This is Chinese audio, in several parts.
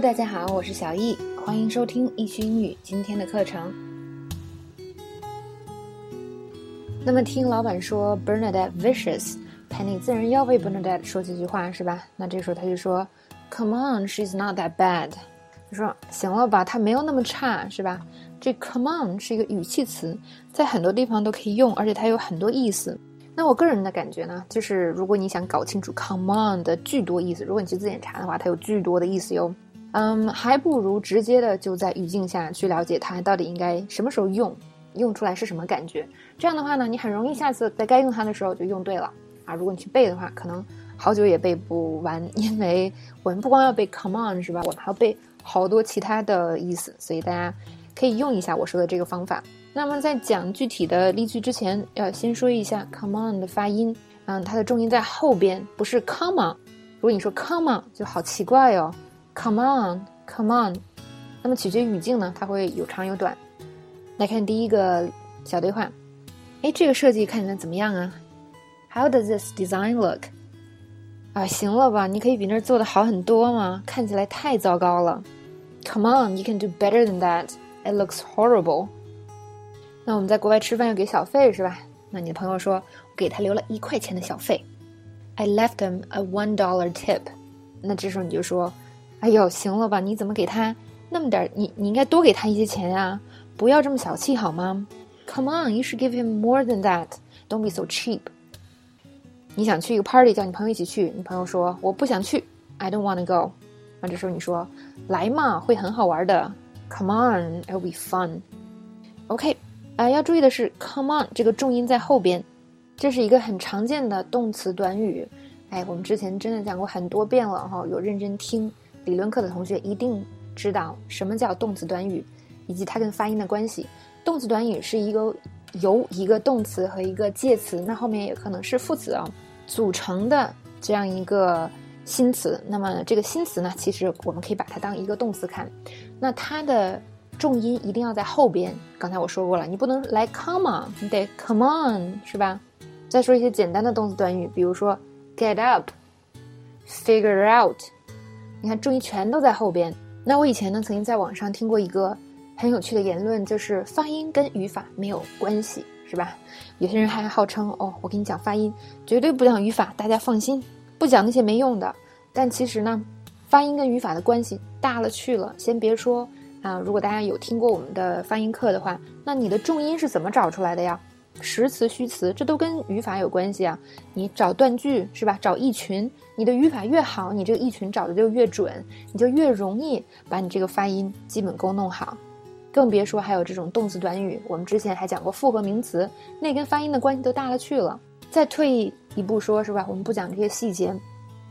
大家好，我是小易，欢迎收听易学英语今天的课程。那么听老板说 Bernadette vicious，Penny 自然要为 Bernadette 说几句话是吧？那这时候他就说，Come on，she's not that bad。他说行了吧，她没有那么差是吧？这 Come on 是一个语气词，在很多地方都可以用，而且它有很多意思。那我个人的感觉呢，就是如果你想搞清楚 Come on 的巨多意思，如果你去字典查的话，它有巨多的意思哟。嗯，还不如直接的就在语境下去了解它到底应该什么时候用，用出来是什么感觉。这样的话呢，你很容易下次在该用它的时候就用对了啊。如果你去背的话，可能好久也背不完，因为我们不光要背 come on 是吧？我们还要背好多其他的意思，所以大家可以用一下我说的这个方法。那么在讲具体的例句之前，要先说一下 come on 的发音。嗯，它的重音在后边，不是 come on。如果你说 come on 就好奇怪哦。Come on, come on。那么取决于语境呢，它会有长有短。来看第一个小对话，哎，这个设计看起来怎么样啊？How does this design look？啊，行了吧？你可以比那儿做的好很多吗？看起来太糟糕了。Come on, you can do better than that. It looks horrible。那我们在国外吃饭要给小费是吧？那你的朋友说，我给他留了一块钱的小费。I left him a one dollar tip。那这时候你就说。哎呦，行了吧？你怎么给他那么点？你你应该多给他一些钱呀！不要这么小气好吗？Come on, you should give him more than that. Don't be so cheap. 你想去一个 party，叫你朋友一起去，你朋友说我不想去，I don't want to go。那这时候你说来嘛，会很好玩的。Come on, it'll be fun. OK，啊，要注意的是，come on 这个重音在后边，这是一个很常见的动词短语。哎，我们之前真的讲过很多遍了哈，有认真听。理论课的同学一定知道什么叫动词短语，以及它跟发音的关系。动词短语是一个由一个动词和一个介词，那后面也可能是副词啊组成的这样一个新词。那么这个新词呢，其实我们可以把它当一个动词看。那它的重音一定要在后边。刚才我说过了，你不能来 come on，你得 come on，是吧？再说一些简单的动词短语，比如说 get up，figure out。你看，重音全都在后边。那我以前呢，曾经在网上听过一个很有趣的言论，就是发音跟语法没有关系，是吧？有些人还号称哦，我给你讲发音，绝对不讲语法，大家放心，不讲那些没用的。但其实呢，发音跟语法的关系大了去了。先别说啊，如果大家有听过我们的发音课的话，那你的重音是怎么找出来的呀？实词、虚词，这都跟语法有关系啊！你找断句是吧？找意群，你的语法越好，你这个意群找的就越准，你就越容易把你这个发音基本功弄好。更别说还有这种动词短语，我们之前还讲过复合名词，那跟发音的关系都大了去了。再退一步说，是吧？我们不讲这些细节，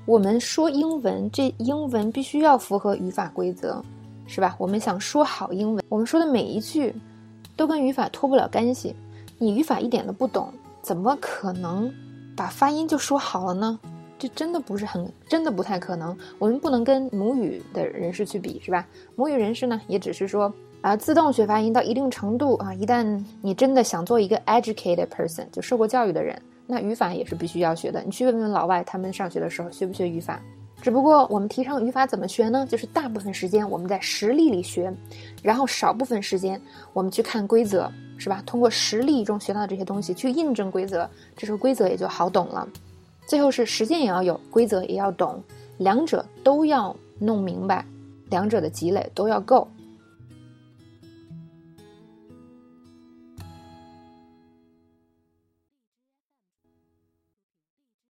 我们说英文，这英文必须要符合语法规则，是吧？我们想说好英文，我们说的每一句都跟语法脱不了干系。你语法一点都不懂，怎么可能把发音就说好了呢？这真的不是很，真的不太可能。我们不能跟母语的人士去比，是吧？母语人士呢，也只是说啊，自动学发音到一定程度啊。一旦你真的想做一个 educated person，就受过教育的人，那语法也是必须要学的。你去问问老外，他们上学的时候学不学语法？只不过我们提倡语法怎么学呢？就是大部分时间我们在实例里学，然后少部分时间我们去看规则。是吧？通过实例中学到的这些东西去印证规则，这时候规则也就好懂了。最后是实践也要有，规则也要懂，两者都要弄明白，两者的积累都要够。